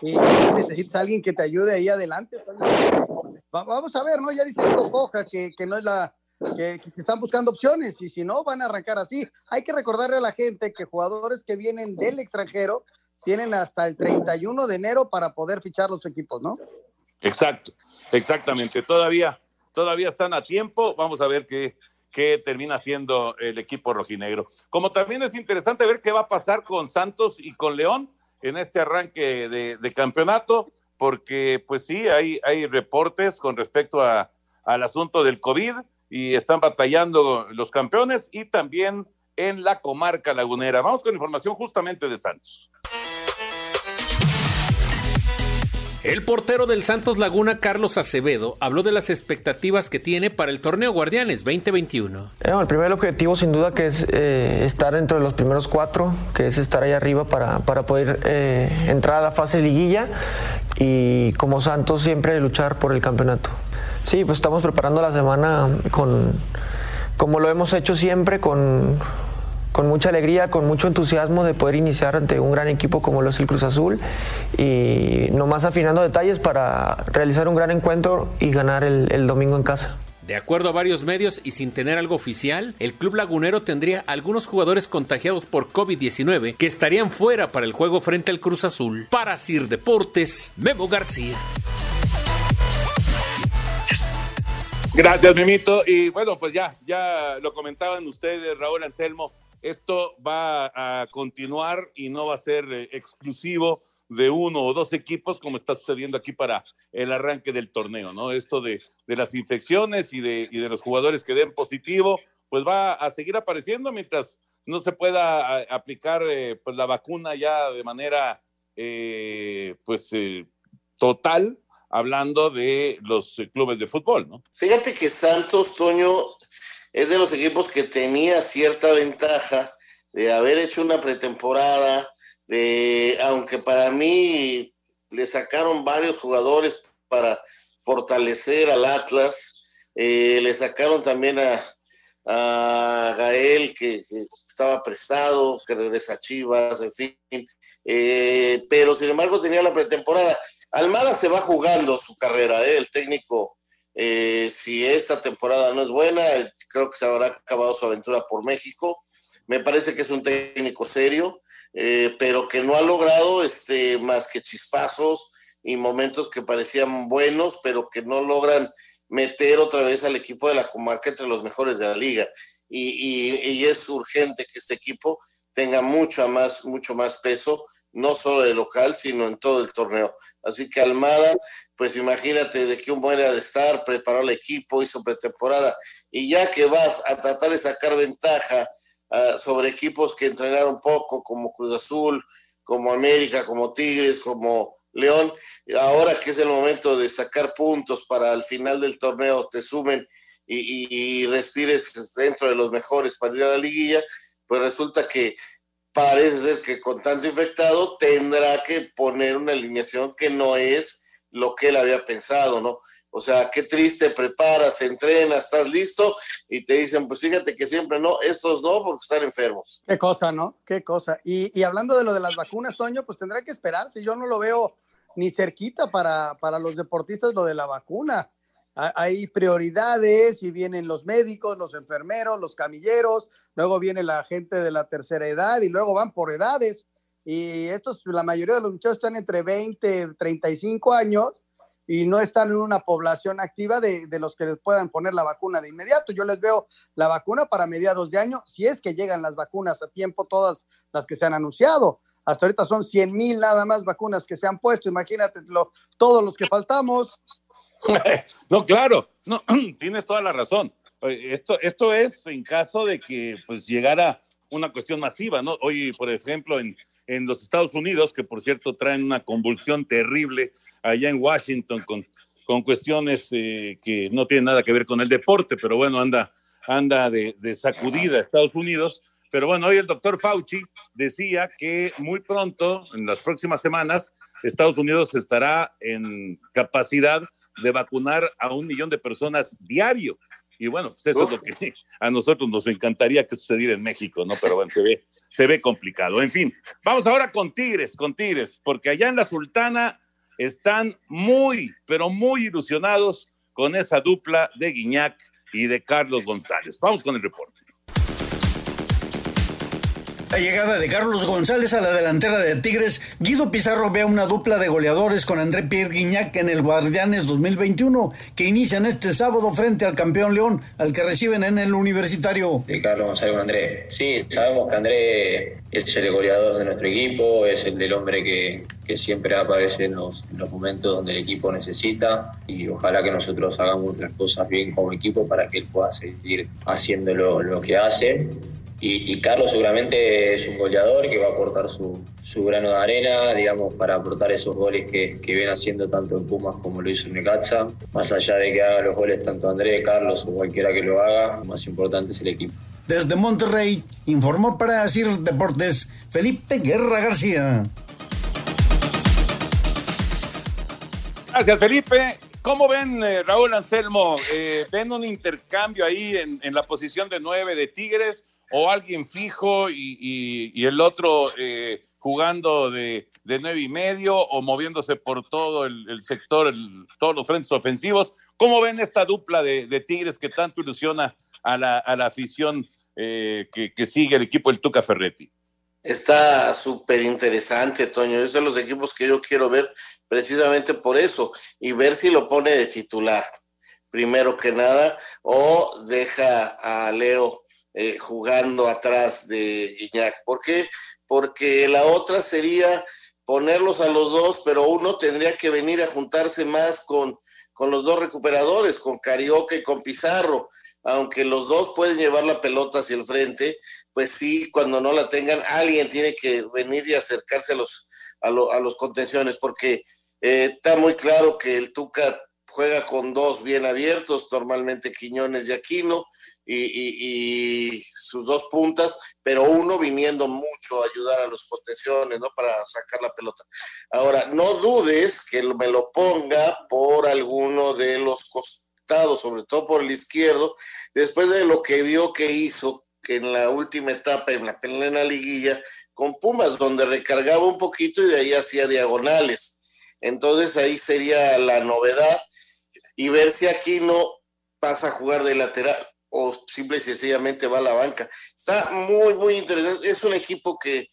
Speaker 8: Y necesitas alguien que te ayude ahí adelante. Vamos a ver, ¿no? Ya dice Coca que, que no es la, que, están buscando opciones y si no, van a arrancar así. Hay que recordarle a la gente que jugadores que vienen del extranjero tienen hasta el 31 de enero para poder fichar los equipos, ¿no?
Speaker 6: Exacto, exactamente. Todavía, todavía están a tiempo. Vamos a ver qué, qué termina siendo el equipo rojinegro. Como también es interesante ver qué va a pasar con Santos y con León en este arranque de, de campeonato, porque pues sí, hay, hay reportes con respecto a, al asunto del COVID y están batallando los campeones y también en la comarca lagunera. Vamos con información justamente de Santos.
Speaker 11: El portero del Santos Laguna, Carlos Acevedo, habló de las expectativas que tiene para el torneo Guardianes 2021.
Speaker 15: Eh, el primer objetivo sin duda que es eh, estar dentro de los primeros cuatro, que es estar ahí arriba para, para poder eh, entrar a la fase liguilla y como Santos siempre luchar por el campeonato. Sí, pues estamos preparando la semana con, como lo hemos hecho siempre, con, con mucha alegría, con mucho entusiasmo de poder iniciar ante un gran equipo como lo es el Cruz Azul y nomás afinando detalles para realizar un gran encuentro y ganar el, el domingo en casa.
Speaker 11: De acuerdo a varios medios y sin tener algo oficial, el club lagunero tendría algunos jugadores contagiados por COVID-19 que estarían fuera para el juego frente al Cruz Azul. Para Sir Deportes, Memo García.
Speaker 6: Gracias, Mimito. Y bueno, pues ya, ya lo comentaban ustedes, Raúl Anselmo. Esto va a continuar y no va a ser eh, exclusivo de uno o dos equipos como está sucediendo aquí para el arranque del torneo, ¿no? Esto de, de las infecciones y de, y de los jugadores que den positivo, pues va a seguir apareciendo mientras no se pueda aplicar eh, pues la vacuna ya de manera eh, pues total hablando de los eh, clubes de fútbol, ¿no?
Speaker 7: Fíjate que Santos, Toño, es de los equipos que tenía cierta ventaja de haber hecho una pretemporada, de, aunque para mí le sacaron varios jugadores para fortalecer al Atlas, eh, le sacaron también a, a Gael, que, estaba prestado, que regresa a Chivas, en fin, eh, pero sin embargo tenía la pretemporada. Almada se va jugando su carrera, ¿eh? el técnico, eh, si esta temporada no es buena, creo que se habrá acabado su aventura por México. Me parece que es un técnico serio, eh, pero que no ha logrado este, más que chispazos y momentos que parecían buenos, pero que no logran meter otra vez al equipo de la comarca entre los mejores de la liga. Y, y es urgente que este equipo tenga mucho más, mucho más peso, no solo de local, sino en todo el torneo. Así que Almada, pues imagínate de qué un era de estar, preparó el equipo, hizo pretemporada, y ya que vas a tratar de sacar ventaja uh, sobre equipos que entrenaron poco, como Cruz Azul, como América, como Tigres, como León, ahora que es el momento de sacar puntos para al final del torneo te sumen y, y, y respires dentro de los mejores para ir a la liguilla, pues resulta que parece ser que con tanto infectado tendrá que poner una alineación que no es lo que él había pensado, ¿no? O sea, qué triste, preparas, entrenas, estás listo y te dicen, pues fíjate que siempre no, estos no porque están enfermos.
Speaker 8: Qué cosa, ¿no? Qué cosa. Y, y hablando de lo de las vacunas, Toño, pues tendrá que esperar, si yo no lo veo ni cerquita para, para los deportistas lo de la vacuna. Hay prioridades y vienen los médicos, los enfermeros, los camilleros, luego viene la gente de la tercera edad y luego van por edades. Y estos, la mayoría de los muchachos están entre 20, 35 años y no están en una población activa de, de, los que les puedan poner la vacuna de inmediato. Yo les veo la vacuna para mediados de año, si es que llegan las vacunas a tiempo, todas las que se han anunciado. Hasta ahorita son 100 mil nada más vacunas que se han puesto, imagínate todos los que faltamos.
Speaker 6: no, claro, no, tienes toda la razón. Esto, esto es en caso de que pues llegara una cuestión masiva, ¿no? Hoy, por ejemplo, en, en los Estados Unidos, que por cierto traen una convulsión terrible allá en Washington con, con cuestiones eh, que no tienen nada que ver con el deporte, pero bueno, anda, anda de, de sacudida Estados Unidos. Pero bueno, hoy el doctor Fauci decía que muy pronto, en las próximas semanas, Estados Unidos estará en capacidad de vacunar a un millón de personas diario. Y bueno, pues eso es lo que a nosotros nos encantaría que sucediera en México, ¿no? Pero bueno, se ve, se ve complicado. En fin, vamos ahora con Tigres, con Tigres, porque allá en la Sultana están muy, pero muy ilusionados con esa dupla de Guiñac y de Carlos González. Vamos con el reporte.
Speaker 16: La llegada de Carlos González a la delantera de Tigres, Guido Pizarro ve a una dupla de goleadores con André Pierre Guignac en el Guardianes 2021, que inician este sábado frente al campeón León, al que reciben en el Universitario.
Speaker 2: De Carlos González con André. Sí, sabemos que André es el goleador de nuestro equipo, es el del hombre que, que siempre aparece en los, en los momentos donde el equipo necesita y ojalá que nosotros hagamos las cosas bien como equipo para que él pueda seguir haciendo lo, lo que hace y, y, Carlos seguramente es un goleador que va a aportar su, su, grano de arena, digamos, para aportar esos goles que, que viene haciendo tanto en Pumas como lo hizo en Necaxa. Más allá de que haga los goles tanto Andrés, Carlos o cualquiera que lo haga, lo más importante es el equipo.
Speaker 16: Desde Monterrey, informó para decir Deportes Felipe Guerra García.
Speaker 6: Gracias, Felipe. ¿Cómo ven, eh, Raúl Anselmo? Eh, ¿Ven un intercambio ahí en, en la posición de nueve de Tigres? O alguien fijo y, el otro eh, jugando de, de, nueve y medio o moviéndose por todo el, sector, todos los frentes ofensivos. ¿Cómo ven esta dupla de, de Tigres que tanto ilusiona a la, afición eh, que, sigue el equipo del Tuca Ferretti?
Speaker 7: Está súper interesante, Toño. Esos son los equipos que yo quiero ver precisamente por eso y ver si lo pone de titular, primero que nada, o deja a Leo eh, jugando atrás de Guiñac. ¿Por qué? Porque la otra sería ponerlos a los dos, pero uno tendría que venir a juntarse más con, con los dos recuperadores, con Carioca y con Pizarro. Aunque los dos pueden llevar la pelota hacia el frente, pues sí, cuando no la tengan, alguien tiene que venir y acercarse a los, a, lo, a los contenciones, porque eh, está muy claro que el Tuca juega con dos bien abiertos, normalmente Quiñones y Aquino, y, y, y, sus dos puntas, pero uno viniendo mucho a ayudar a los contenciones, ¿no? Para sacar la pelota. Ahora, no dudes que me lo ponga por alguno de los costados, sobre todo por el izquierdo, después de lo que vio que hizo en la última etapa, en la plena liguilla, con Pumas, donde recargaba un poquito y de ahí hacía diagonales. Entonces ahí sería la novedad y ver si aquí no pasa a jugar de lateral o simple y sencillamente va a la banca. Está muy, muy interesante. Es un equipo que,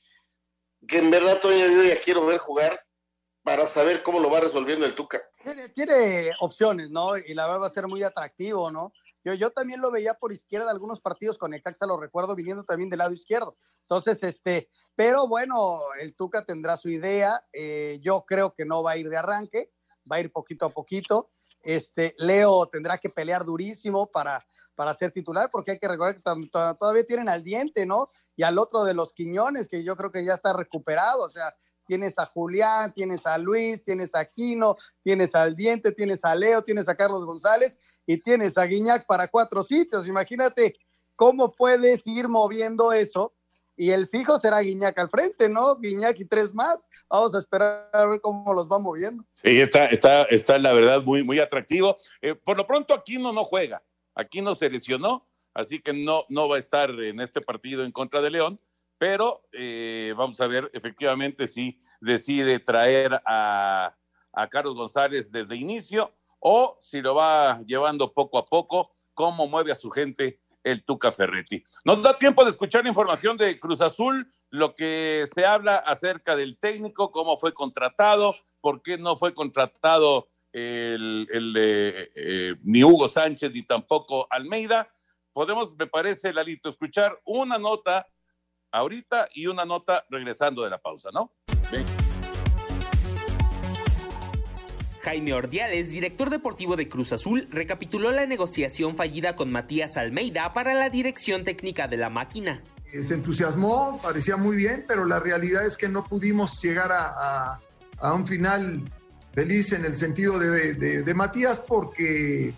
Speaker 7: que en verdad, Toño, yo ya quiero ver jugar para saber cómo lo va resolviendo el Tuca.
Speaker 8: Tiene, tiene opciones, ¿no? Y la verdad va a ser muy atractivo, ¿no? Yo, yo también lo veía por izquierda algunos partidos con Necaxa, lo recuerdo, viniendo también del lado izquierdo. Entonces, este, pero bueno, el Tuca tendrá su idea. Eh, yo creo que no va a ir de arranque, va a ir poquito a poquito. Este, Leo tendrá que pelear durísimo para, para ser titular, porque hay que recordar que todavía tienen al diente, ¿no? Y al otro de los Quiñones, que yo creo que ya está recuperado, o sea, tienes a Julián, tienes a Luis, tienes a Quino, tienes al diente, tienes a Leo, tienes a Carlos González y tienes a Guiñac para cuatro sitios. Imagínate cómo puedes ir moviendo eso. Y el fijo será Guiñac al frente, ¿no? Guiñac y tres más, vamos a esperar a ver cómo los va moviendo.
Speaker 6: Sí, está, está, está la verdad muy, muy atractivo. Eh, por lo pronto, Aquino no juega. Aquino se lesionó, así que no, no va a estar en este partido en contra de León, pero eh, vamos a ver efectivamente si decide traer a, a Carlos González desde inicio o si lo va llevando poco a poco, cómo mueve a su gente el Tuca Ferretti. Nos da tiempo de escuchar información de Cruz Azul, lo que se habla acerca del técnico, cómo fue contratado, por qué no fue contratado el, eh, ni Hugo Sánchez ni tampoco Almeida. Podemos, me parece, Lalito, escuchar una nota ahorita y una nota regresando de la pausa, ¿no?
Speaker 17: Jaime Ordiales, director deportivo de Cruz Azul, recapituló la negociación fallida con Matías Almeida para la dirección técnica de la máquina.
Speaker 18: Se entusiasmó, parecía muy bien, pero la realidad es que no pudimos llegar a, un final feliz en el sentido de Matías porque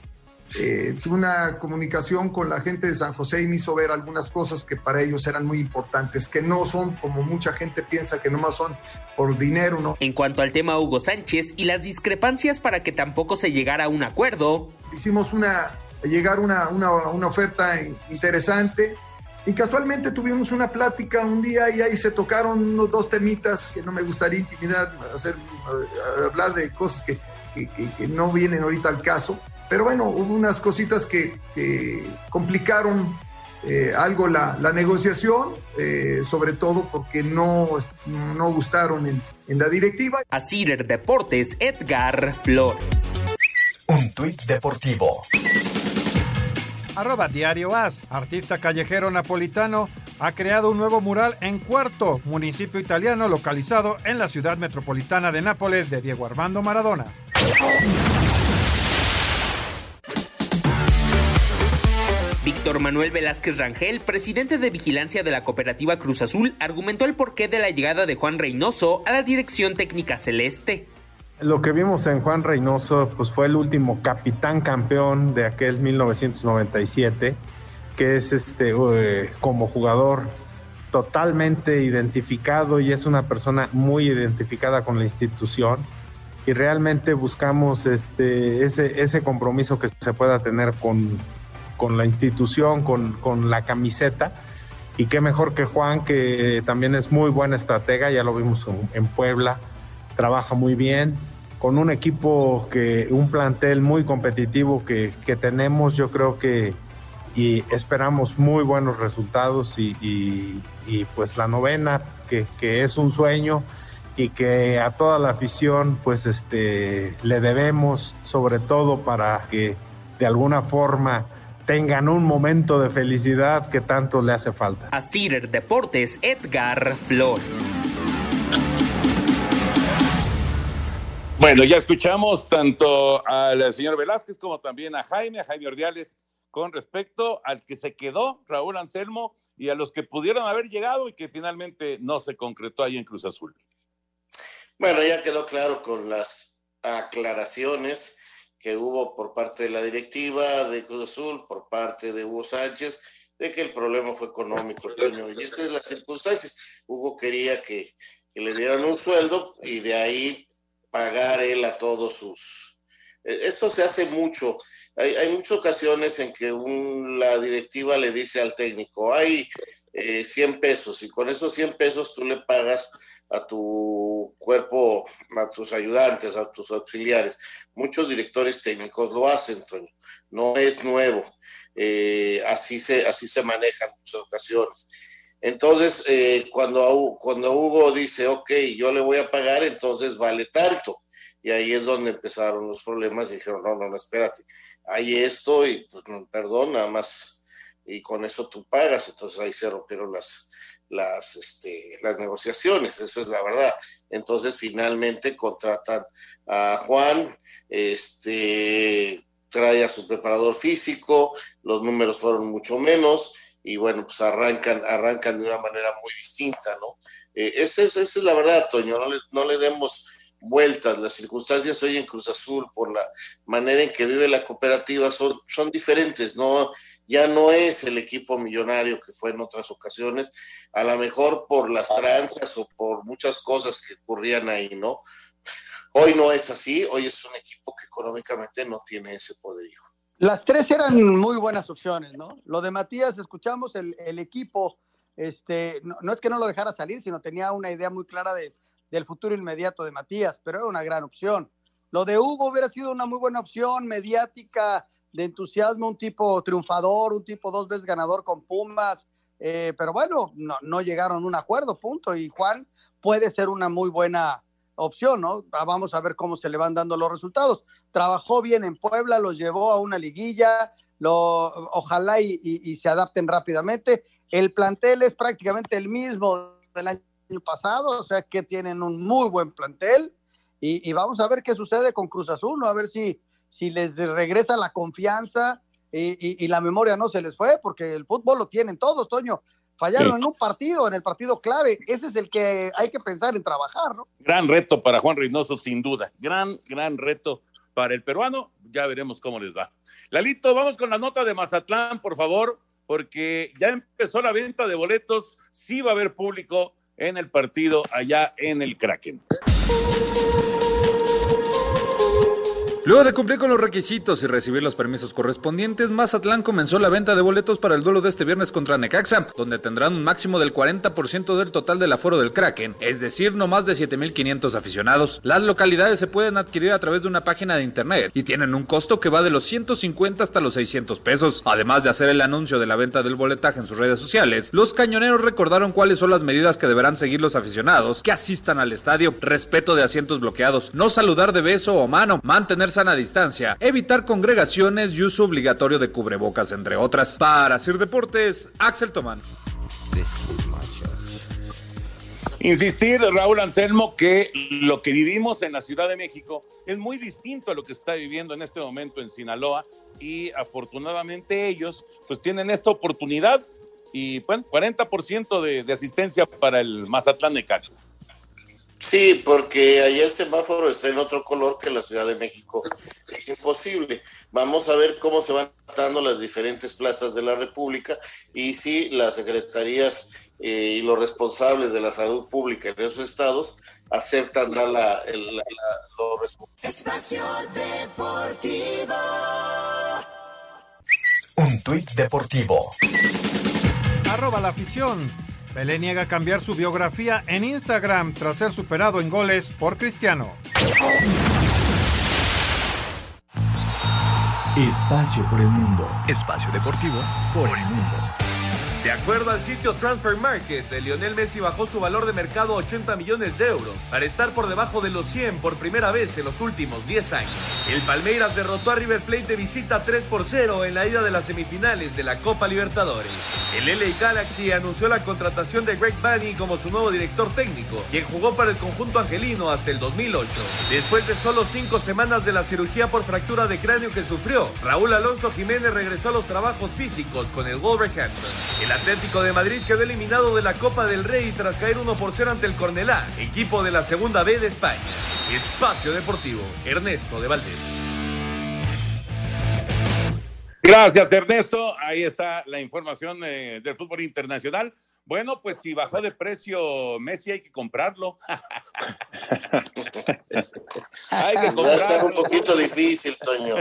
Speaker 18: eh, tuve una comunicación con la gente de San José y me hizo ver algunas cosas que para ellos eran muy importantes, que no son como mucha gente piensa que nomás son por dinero, ¿no?
Speaker 17: En cuanto al tema Hugo Sánchez y las discrepancias para que tampoco se llegara a un acuerdo.
Speaker 18: Hicimos una, llegar una, una, una oferta interesante y casualmente tuvimos una plática un día y ahí se tocaron unos dos temitas que no me gustaría intimidar, hacer, hablar de cosas que, que, que no vienen ahorita al caso pero bueno, hubo unas cositas que, complicaron eh, algo la, negociación, eh, sobre todo porque no, no gustaron en, en la directiva.
Speaker 17: A Cider Deportes, Edgar Flores.
Speaker 4: Un tuit deportivo.
Speaker 1: Arroba Diario As, artista callejero napolitano, ha creado un nuevo mural en Cuarto, municipio italiano localizado en la ciudad metropolitana de Nápoles de Diego Armando Maradona.
Speaker 17: Víctor Manuel Velázquez Rangel, presidente de vigilancia de la cooperativa Cruz Azul, argumentó el porqué de la llegada de Juan Reynoso a la dirección técnica celeste.
Speaker 19: Lo que vimos en Juan Reynoso pues fue el último capitán campeón de aquel 1997, que es este eh, como jugador totalmente identificado y es una persona muy identificada con la institución y realmente buscamos este ese ese compromiso que se pueda tener con con la institución, con, la camiseta. Y qué mejor que Juan, que también es muy buena estratega, ya lo vimos en, Puebla, trabaja muy bien, con un equipo que, un plantel muy competitivo que, tenemos, yo creo que y esperamos muy buenos resultados y, pues la novena, que, que, es un sueño y que a toda la afición pues este le debemos sobre todo para que de alguna forma tengan un momento de felicidad que tanto le hace falta.
Speaker 17: A Deportes, Edgar Flores.
Speaker 6: Bueno, ya escuchamos tanto al señor Velázquez como también a Jaime, a Jaime Ordiales, con respecto al que se quedó, Raúl Anselmo, y a los que pudieron haber llegado y que finalmente no se concretó ahí en Cruz Azul.
Speaker 7: Bueno, ya quedó claro con las aclaraciones que hubo por parte de la directiva de Cruz Azul, por parte de Hugo Sánchez, de que el problema fue económico. Y estas es las circunstancias. Hugo quería que, le dieran un sueldo y de ahí pagar él a todos sus... E, esto se hace mucho. Hay, hay muchas ocasiones en que la directiva le dice al técnico, hay eh, 100 pesos y con esos 100 pesos tú le pagas a tu cuerpo, a tus ayudantes, a tus auxiliares. Muchos directores técnicos lo hacen, Toño. No es nuevo. Eh, así, se, así se maneja en muchas ocasiones. Entonces, eh, cuando, cuando Hugo dice, ok, yo le voy a pagar, entonces vale tanto. Y ahí es donde empezaron los problemas y dijeron, no, no, no, espérate, hay esto y pues, perdón, nada más, y con eso tú pagas. Entonces ahí se rompieron las, las, este, las negociaciones, eso es la verdad. Entonces finalmente contratan a Juan, este, trae a su preparador físico, los números fueron mucho menos y bueno, pues arrancan, arrancan de una manera muy distinta, ¿no? Eh, esa, es, la verdad, Toño, no le, no le demos vueltas, las circunstancias hoy en Cruz Azul por la manera en que vive la cooperativa son, son diferentes, no ya no es el equipo millonario que fue en otras ocasiones, a lo mejor por las tranzas o por muchas cosas que ocurrían ahí, ¿no? Hoy no es así, hoy es un equipo que económicamente no tiene ese poderío.
Speaker 8: Las tres eran muy buenas opciones, ¿no? Lo de Matías, escuchamos el, el equipo, este, no, es que no lo dejara salir, sino tenía una idea muy clara de, del futuro inmediato de Matías, pero era una gran opción. Lo de Hugo hubiera sido una muy buena opción, mediática, de entusiasmo, un tipo triunfador, un tipo dos veces ganador con Pumas, eh, pero bueno, no, no llegaron a un acuerdo, punto. Y Juan puede ser una muy buena opción, ¿no? Ah, vamos a ver cómo se le van dando los resultados. Trabajó bien en Puebla, los llevó a una liguilla, lo, ojalá y, se adapten rápidamente. El plantel es prácticamente el mismo del año pasado, o sea que tienen un muy buen plantel y, vamos a ver qué sucede con Cruz Azul, ¿no? a ver si, les regresa la confianza y, y, la memoria no se les fue, porque el fútbol lo tienen todos, Toño. Fallaron sí. en un partido, en el partido clave. Ese es el que hay que pensar en trabajar, ¿no?
Speaker 6: Gran reto para Juan Reynoso, sin duda. Gran, gran reto para el peruano. Ya veremos cómo les va. Lalito, vamos con la nota de Mazatlán, por favor, porque ya empezó la venta de boletos. Sí va a haber público en el partido allá en el Kraken.
Speaker 9: Luego de cumplir con los requisitos y recibir los permisos correspondientes, Mazatlán comenzó la venta de boletos para el duelo de este viernes contra Necaxa, donde tendrán un máximo del 40% del total del aforo del Kraken, es decir, no más de 7.500 aficionados. Las localidades se pueden adquirir a través de una página de internet y tienen un costo que va de los 150 hasta los 600 pesos. Además de hacer el anuncio de la venta del boletaje en sus redes sociales, los cañoneros recordaron cuáles son las medidas que deberán seguir los aficionados que asistan al estadio. Respeto de asientos bloqueados, no saludar de beso o mano, mantenerse sana distancia, evitar congregaciones y uso obligatorio de cubrebocas, entre otras. Para Sir Deportes, Axel Tomán.
Speaker 6: Insistir, Raúl Anselmo, que lo que vivimos en la Ciudad de México es muy distinto a lo que está viviendo en este momento en Sinaloa y afortunadamente ellos pues tienen esta oportunidad y bueno, 40% de, de asistencia para el Mazatlán de Caxa.
Speaker 7: Sí, porque allá el semáforo está en otro color que la Ciudad de México. Es imposible. Vamos a ver cómo se van dando las diferentes plazas de la República y si las secretarías eh, y los responsables de la salud pública en esos estados aceptan dar la, la, la, los resultados.
Speaker 10: Espacio Deportivo.
Speaker 5: Un tuit deportivo.
Speaker 1: Arroba la afición. Pelé niega cambiar su biografía en Instagram tras ser superado en goles por Cristiano.
Speaker 5: Espacio por el mundo. Espacio deportivo por el mundo.
Speaker 20: De acuerdo al sitio Transfer Market, Lionel Messi bajó su valor de mercado a 80 millones de euros para estar por debajo de los 100 por primera vez en los últimos 10 años. El Palmeiras derrotó a River Plate de visita 3 por 0 en la ida de las semifinales de la Copa Libertadores. El LA Galaxy anunció la contratación de Greg Bunny como su nuevo director técnico, quien jugó para el conjunto angelino hasta el 2008. Después de solo 5 semanas de la cirugía por fractura de cráneo que sufrió, Raúl Alonso Jiménez regresó a los trabajos físicos con el Wolverhampton. Atlético de Madrid quedó eliminado de la Copa del Rey tras caer 1 por 0 ante el Cornelá, equipo de la Segunda B de España. Espacio Deportivo, Ernesto de Valdés.
Speaker 6: Gracias, Ernesto. Ahí está la información eh, del fútbol internacional. Bueno, pues si bajó de precio Messi, hay que comprarlo.
Speaker 7: hay que comprarlo. Va a estar un poquito difícil, Toño.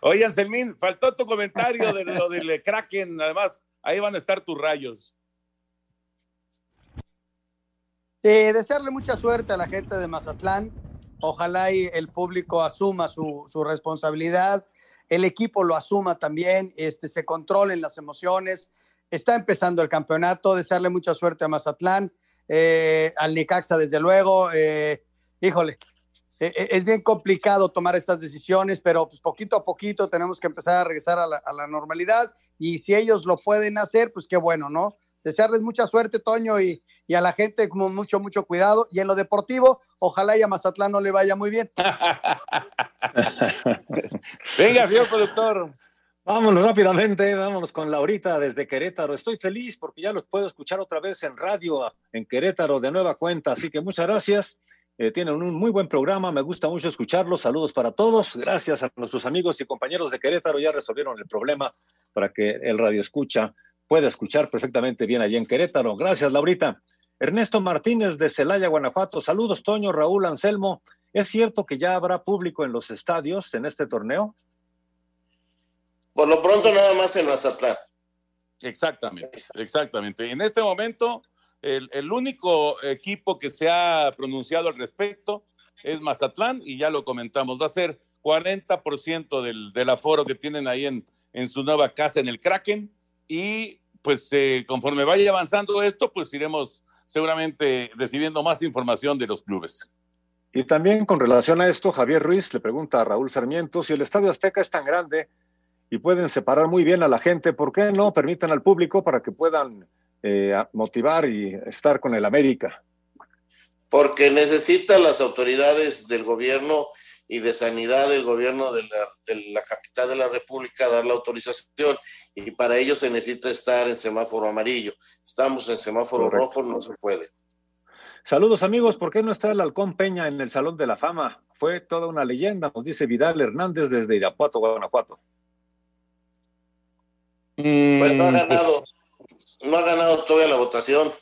Speaker 6: Oye, Anselmín, faltó tu comentario de lo del Kraken. Además, ahí van a estar tus rayos.
Speaker 8: Eh, desearle mucha suerte a la gente de Mazatlán. Ojalá y el público asuma su, su responsabilidad, el equipo lo asuma también, este, se controlen las emociones. Está empezando el campeonato, desearle mucha suerte a Mazatlán, eh, al Nicaxa desde luego. Eh, híjole, eh, es bien complicado tomar estas decisiones, pero pues poquito a poquito tenemos que empezar a regresar a la, normalidad y si ellos lo pueden hacer, pues qué bueno, ¿no? desearles mucha suerte, Toño, y, y, a la gente como mucho, mucho cuidado. Y en lo deportivo, ojalá y a Mazatlán no le vaya muy bien.
Speaker 6: Venga, señor productor.
Speaker 21: Vámonos rápidamente, vámonos con Laurita desde Querétaro. Estoy feliz porque ya los puedo escuchar otra vez en radio en Querétaro de nueva cuenta, así que muchas gracias. Eh, tienen un muy buen programa, me gusta mucho escucharlos. Saludos para todos. Gracias a nuestros amigos y compañeros de Querétaro. Ya resolvieron el problema para que el radio escucha pueda escuchar perfectamente bien allí en Querétaro. Gracias, Laurita. Ernesto Martínez de Celaya, Guanajuato. Saludos, Toño, Raúl, Anselmo. ¿Es cierto que ya habrá público en los estadios en este torneo?
Speaker 7: Por lo pronto nada más en Mazatlán.
Speaker 6: Exactamente, exactamente. En este momento, el, el, único equipo que se ha pronunciado al respecto es Mazatlán y ya lo comentamos, va a ser 40% del, del aforo que tienen ahí en, en su nueva casa en el Kraken y pues eh, conforme vaya avanzando esto, pues iremos seguramente recibiendo más información de los clubes.
Speaker 21: Y también con relación a esto, Javier Ruiz le pregunta a Raúl Sarmiento si el Estadio Azteca es tan grande y pueden separar muy bien a la gente, ¿por qué no permitan al público para que puedan eh, motivar y estar con el América?
Speaker 7: Porque necesitan las autoridades del gobierno y de sanidad del gobierno de la, de la, capital de la República dar la autorización y para ello se necesita estar en semáforo amarillo. Estamos en semáforo Correcto. rojo, no se puede.
Speaker 21: Saludos amigos, ¿por qué no está el Halcón Peña en el Salón de la Fama? Fue toda una leyenda, nos dice Vidal Hernández desde Irapuato, Guanajuato.
Speaker 7: Pues no ha ganado, no ha ganado todavía la votación.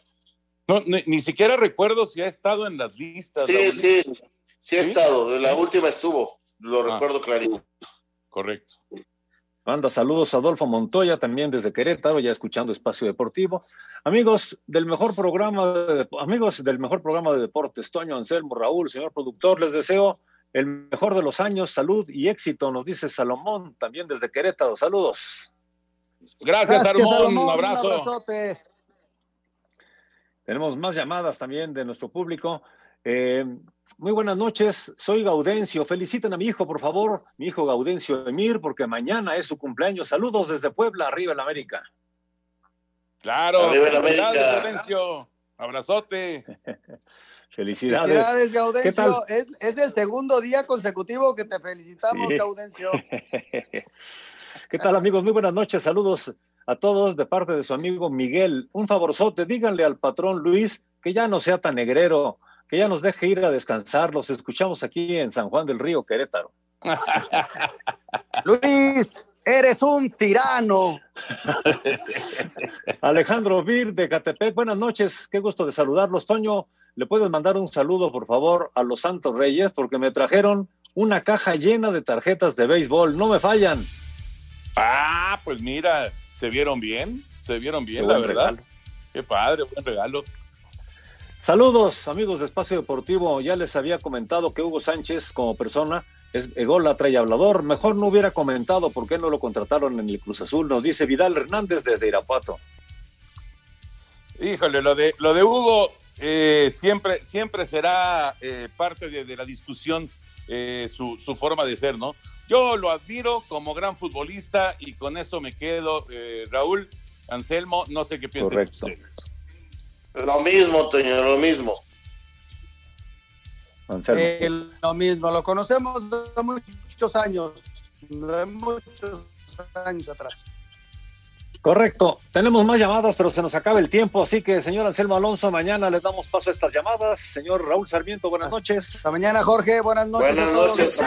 Speaker 6: No, ni, ni, siquiera recuerdo si ha estado en las listas.
Speaker 7: Sí, sí, sí, sí ha estado. La última estuvo, lo ah, recuerdo clarito.
Speaker 6: Correcto.
Speaker 21: Manda saludos a Adolfo Montoya, también desde Querétaro, ya escuchando Espacio Deportivo. Amigos del mejor programa, de, amigos del mejor programa de deportes, Toño Anselmo, Raúl, señor productor, les deseo el mejor de los años, salud y éxito, nos dice Salomón, también desde Querétaro. Saludos.
Speaker 6: Gracias, Gracias Salomón, un abrazo.
Speaker 21: Un Tenemos más llamadas también de nuestro público. Eh, muy buenas noches, soy Gaudencio. Feliciten a mi hijo, por favor, mi hijo Gaudencio Emir, porque mañana es su cumpleaños. Saludos desde Puebla, arriba en América.
Speaker 6: Claro, arriba en América. Gaudencio. Abrazote.
Speaker 21: Felicidades.
Speaker 8: Felicidades, Gaudencio. Es, es, el segundo día consecutivo que te felicitamos, sí. Gaudencio.
Speaker 21: ¿Qué tal, amigos? Muy buenas noches. Saludos a todos de parte de su amigo Miguel. Un favorzote, díganle al patrón Luis que ya no sea tan negrero que ya nos deje ir a descansar. Los escuchamos aquí en San Juan del Río, Querétaro.
Speaker 8: Luis, eres un tirano.
Speaker 21: Alejandro Vir de Catepec, buenas noches, qué gusto de saludarlos. Toño, ¿le puedes mandar un saludo, por favor, a los Santos Reyes? Porque me trajeron una caja llena de tarjetas de béisbol, no me fallan.
Speaker 6: Ah, pues mira, se vieron bien, se vieron bien, la verdad. Regalo. Qué padre, buen regalo.
Speaker 21: Saludos, amigos de Espacio Deportivo. Ya les había comentado que Hugo Sánchez, como persona, es ególatra y hablador. Mejor no hubiera comentado por qué no lo contrataron en el Cruz Azul. Nos dice Vidal Hernández desde Irapuato.
Speaker 6: Híjole, lo de, lo de Hugo eh, siempre, siempre será eh, parte de, de, la discusión eh, su, su, forma de ser, ¿no? Yo lo admiro como gran futbolista y con eso me quedo. eh, Raúl, Anselmo, no sé qué piensan ustedes.
Speaker 7: Lo mismo, Toño, lo mismo.
Speaker 8: Eh, lo mismo, lo conocemos de muchos años, de muchos años atrás.
Speaker 21: Correcto. Tenemos más llamadas, pero se nos acaba el tiempo, así que, señor Anselmo Alonso, mañana les damos paso a estas llamadas. Señor Raúl Sarmiento, buenas noches.
Speaker 8: Hasta mañana, Jorge. Buenas noches.
Speaker 7: Buenas noches.